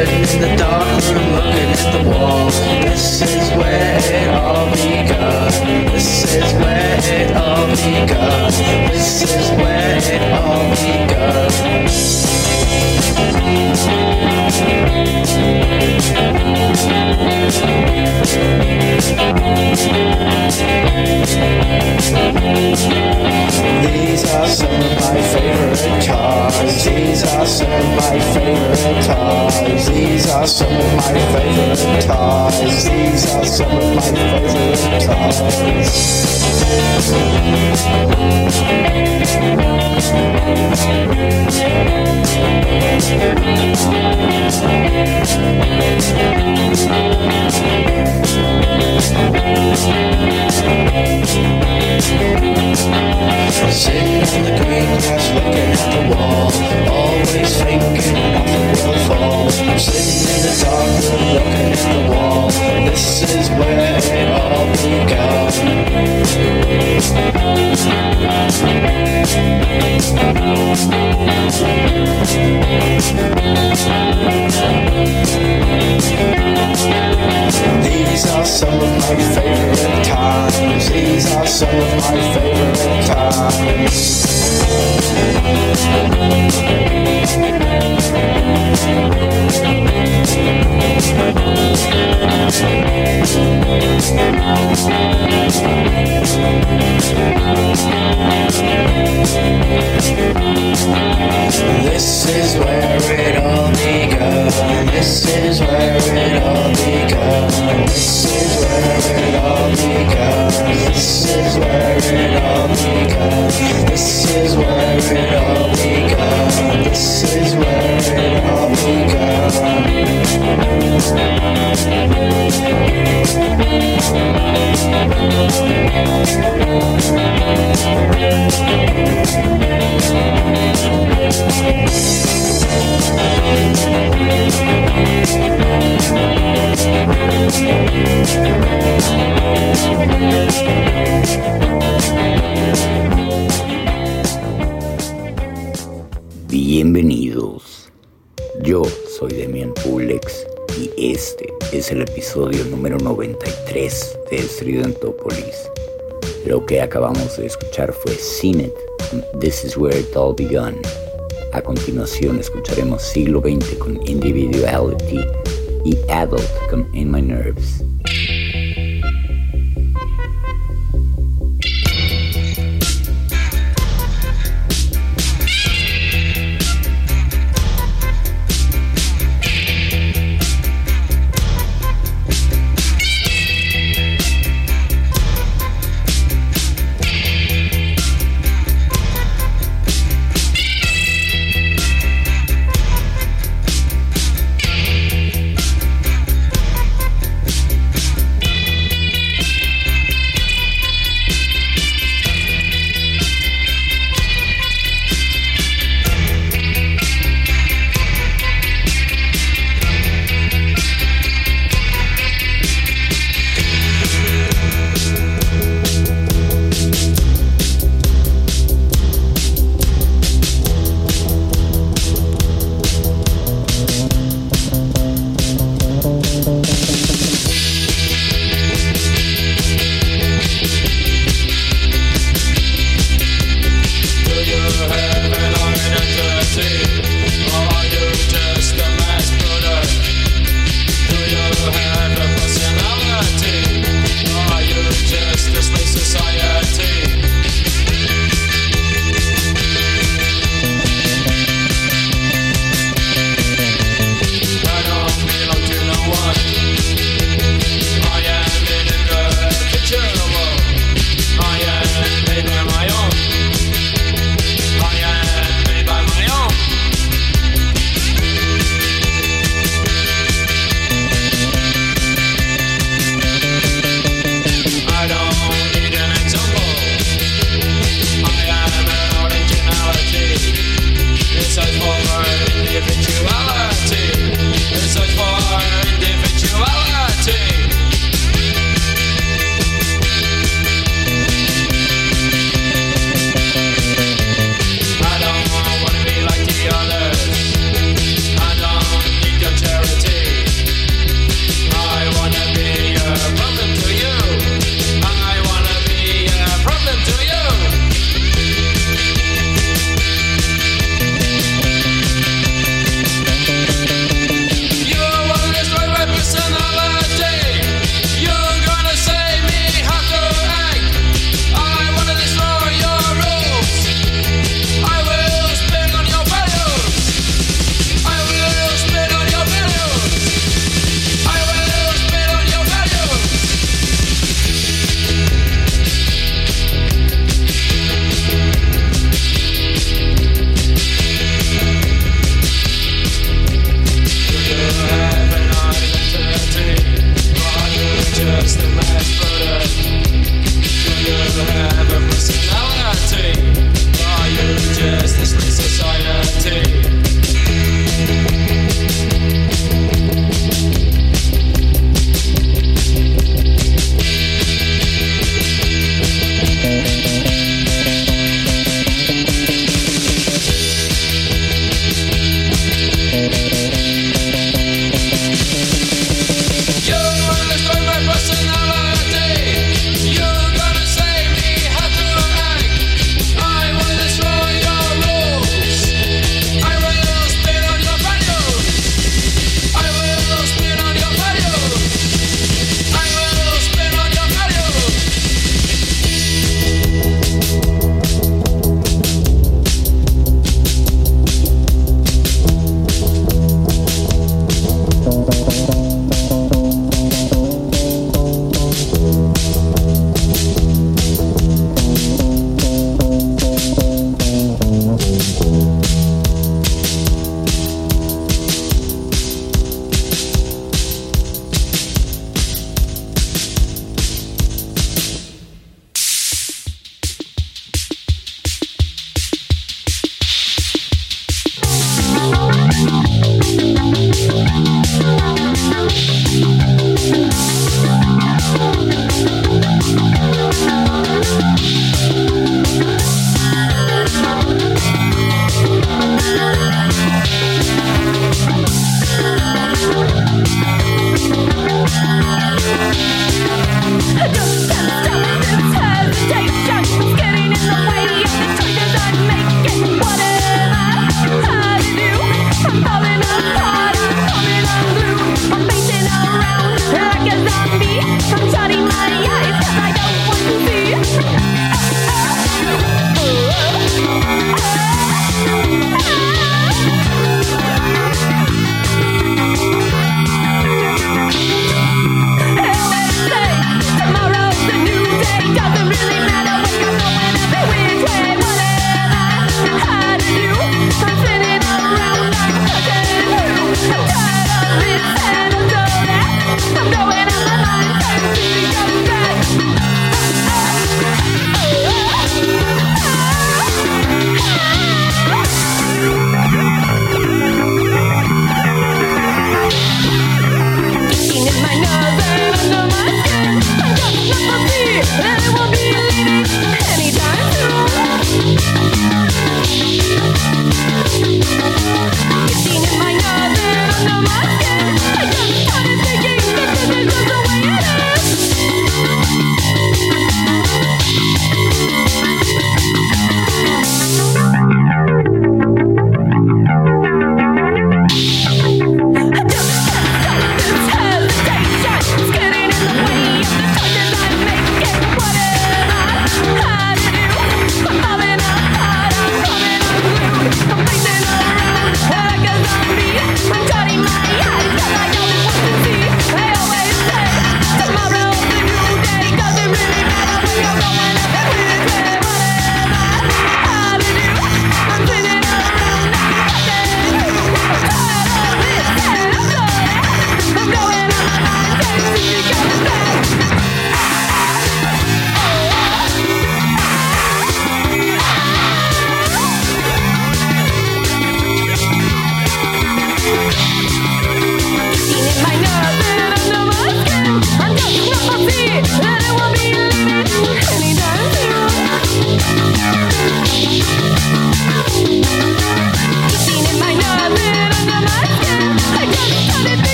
Sitting in the dark room looking at the wall. This is where it all begun. This is where it all begun. This is where it all begun. These are some of my favorite cars. These are some of my favorite toys. These are some of my favorite toys. These are some of my favorite toys. Sitting on the green grass looking at the wall Always thinking nothing will fall Sitting in the dark room looking at the wall This is where it all begun These are some of my favorite times. These are some of my favorite times begun. This is where it all begun. This is where it all begun. This is where it all begun. This is where it all begun. This is where it all begun. Bienvenidos. Yo soy Demian Pulex y este es el episodio número 93 de Estridentópolis. Lo que acabamos de escuchar fue Cinet This Is Where It All Begun. A continuación escucharemos Siglo XX con Individuality y Adult con In My Nerves.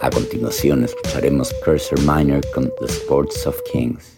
A continuación escucharemos Cursor Minor con The Sports of Kings.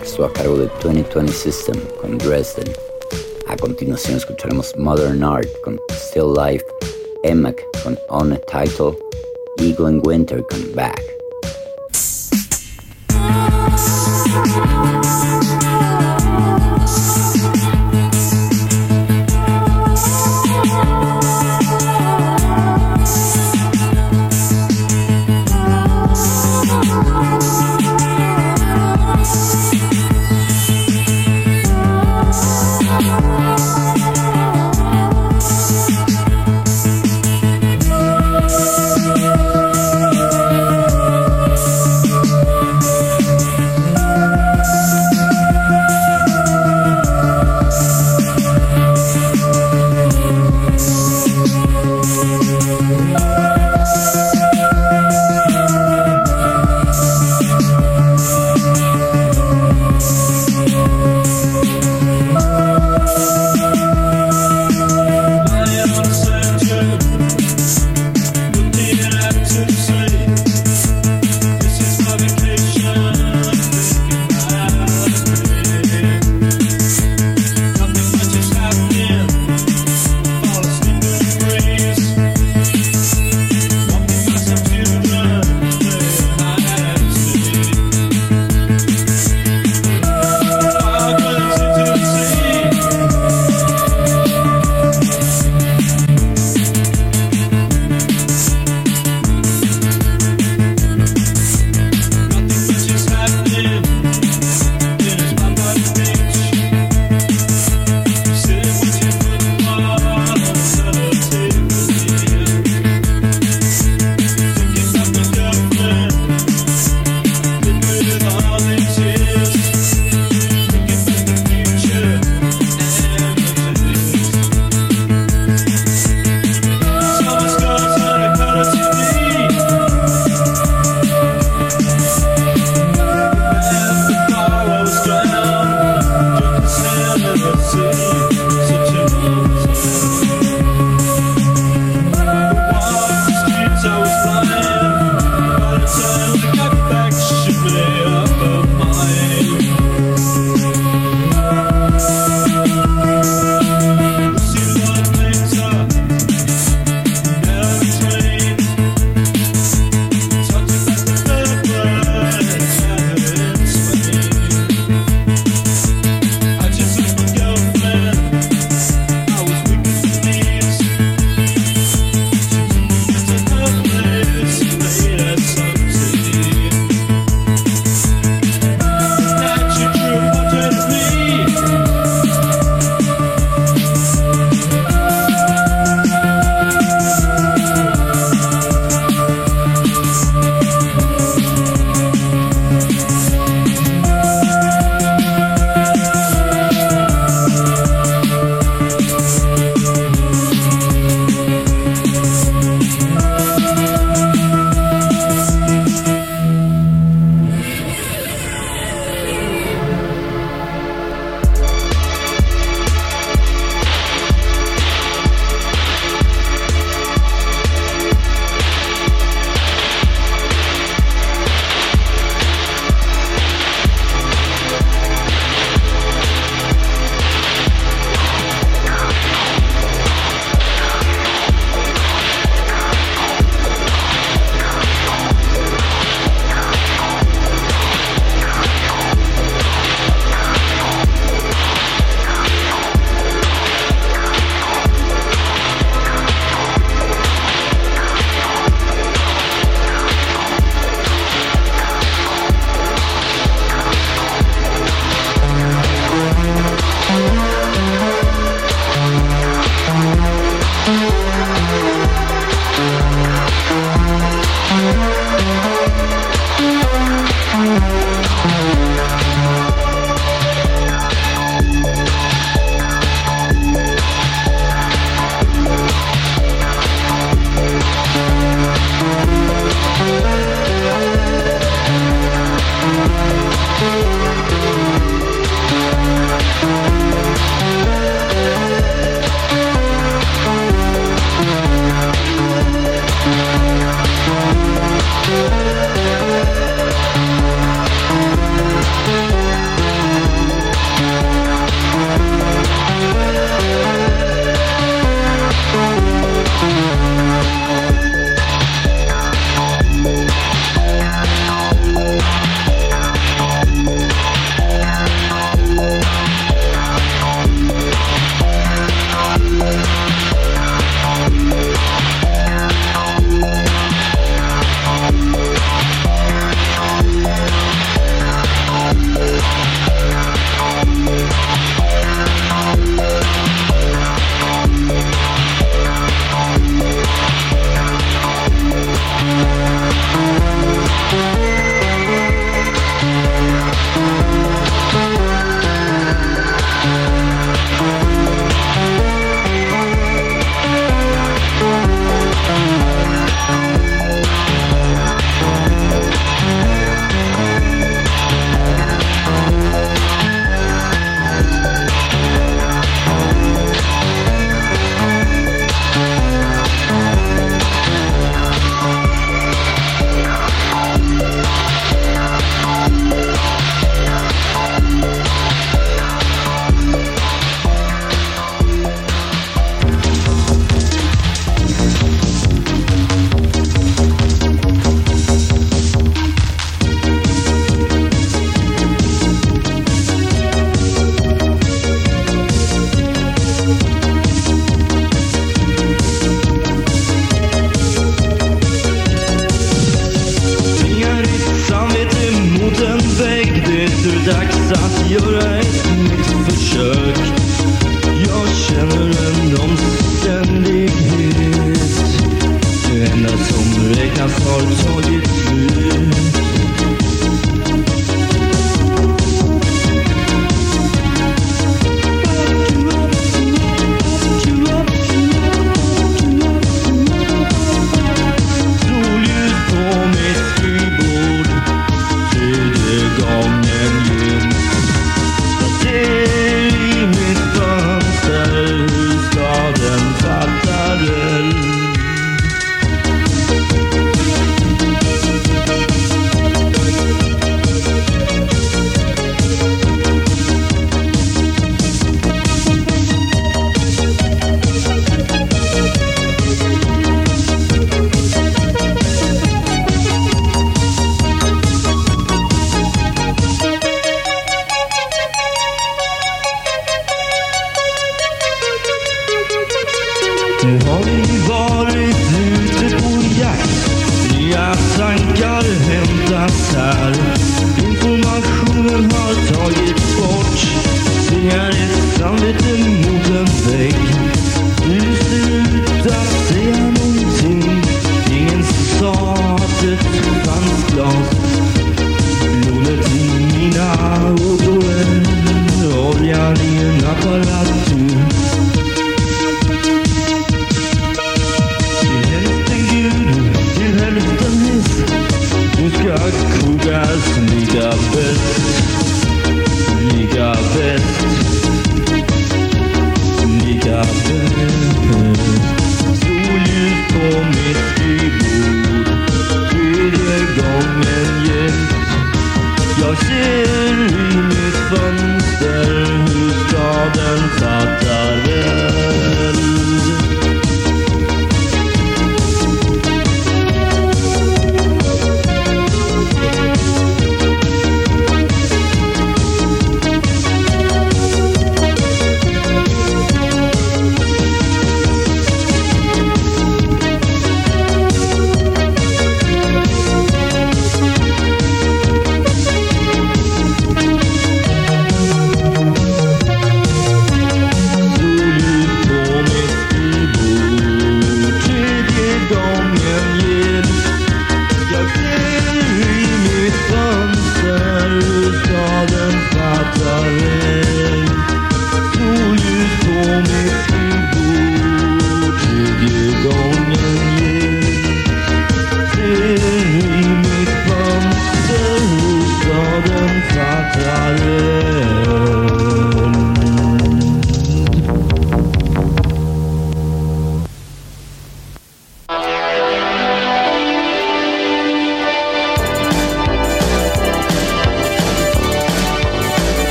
A cargo de 2020 System con Dresden. A continuación escucharemos Modern Art con Still Life, Emac con On a Title, Eagle and Winter con Back.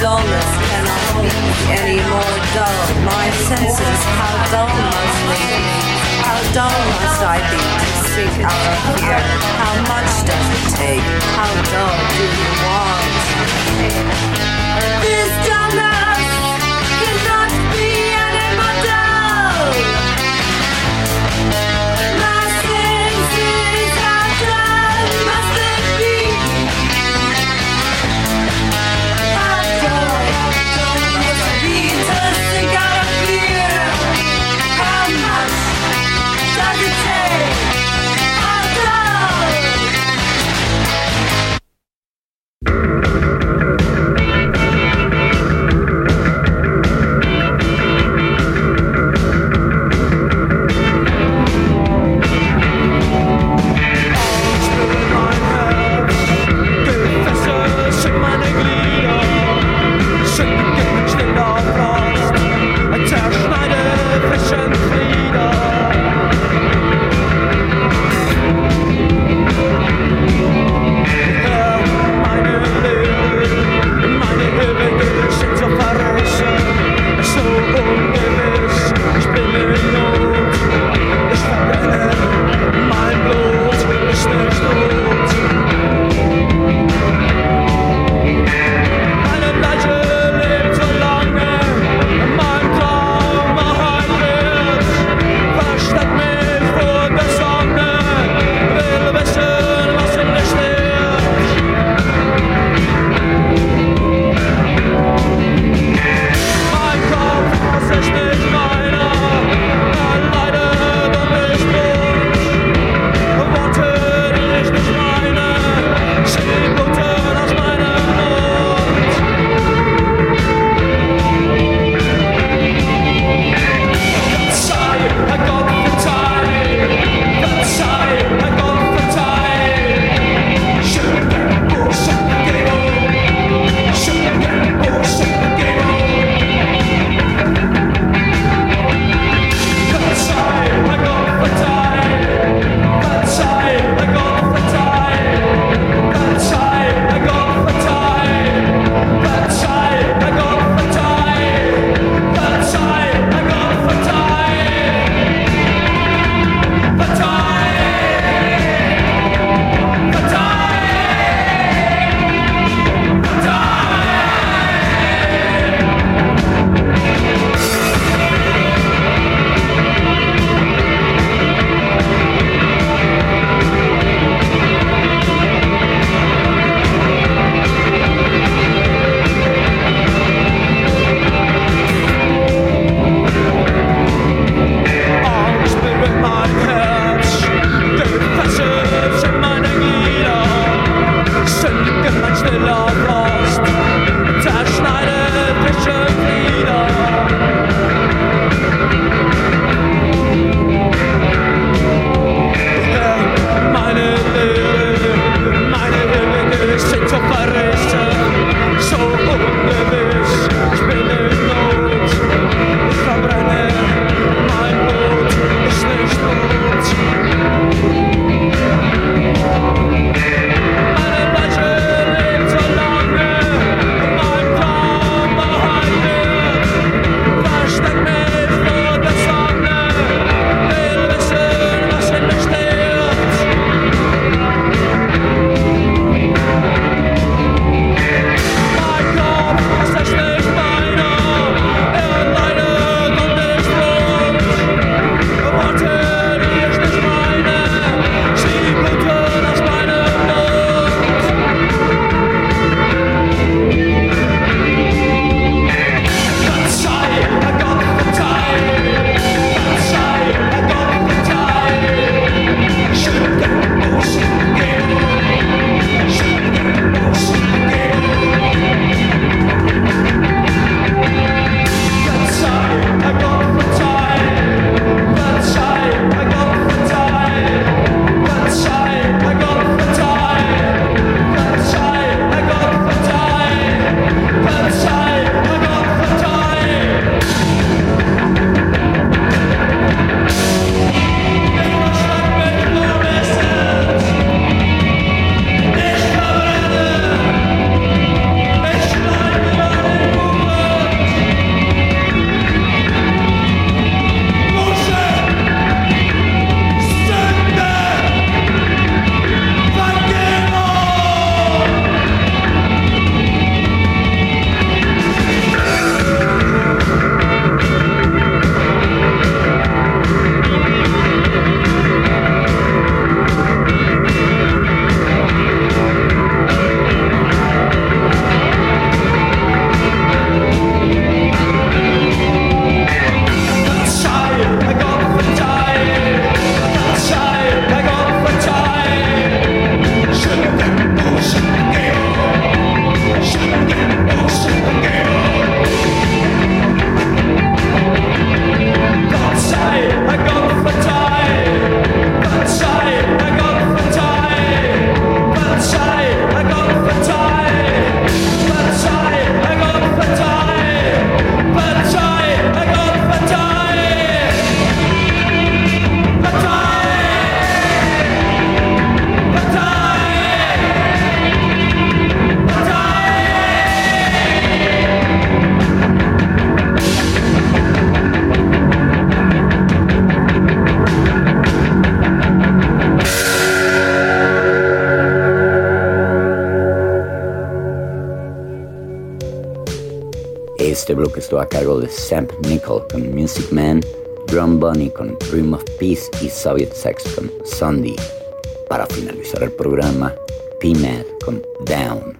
Dullness cannot be any more dull. My senses, how dull must they be? How dull must I be to sink out of here? How much does it take? How dull do you want? This dullness que estuvo a cargo de Sam Nickel con Music Man, Drum Bunny con Dream of Peace y Soviet Sex con Sunday. Para finalizar el programa, P-Mad con Down.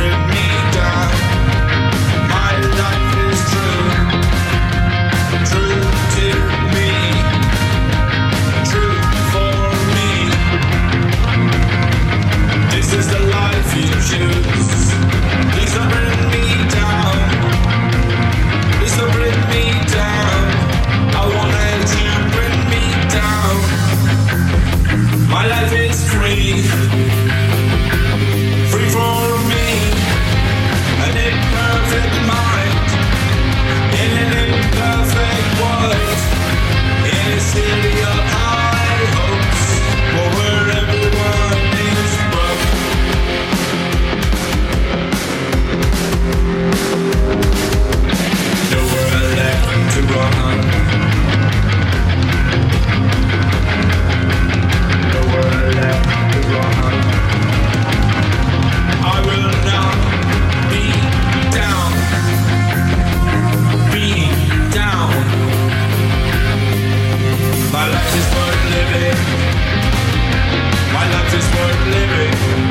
It's worth living.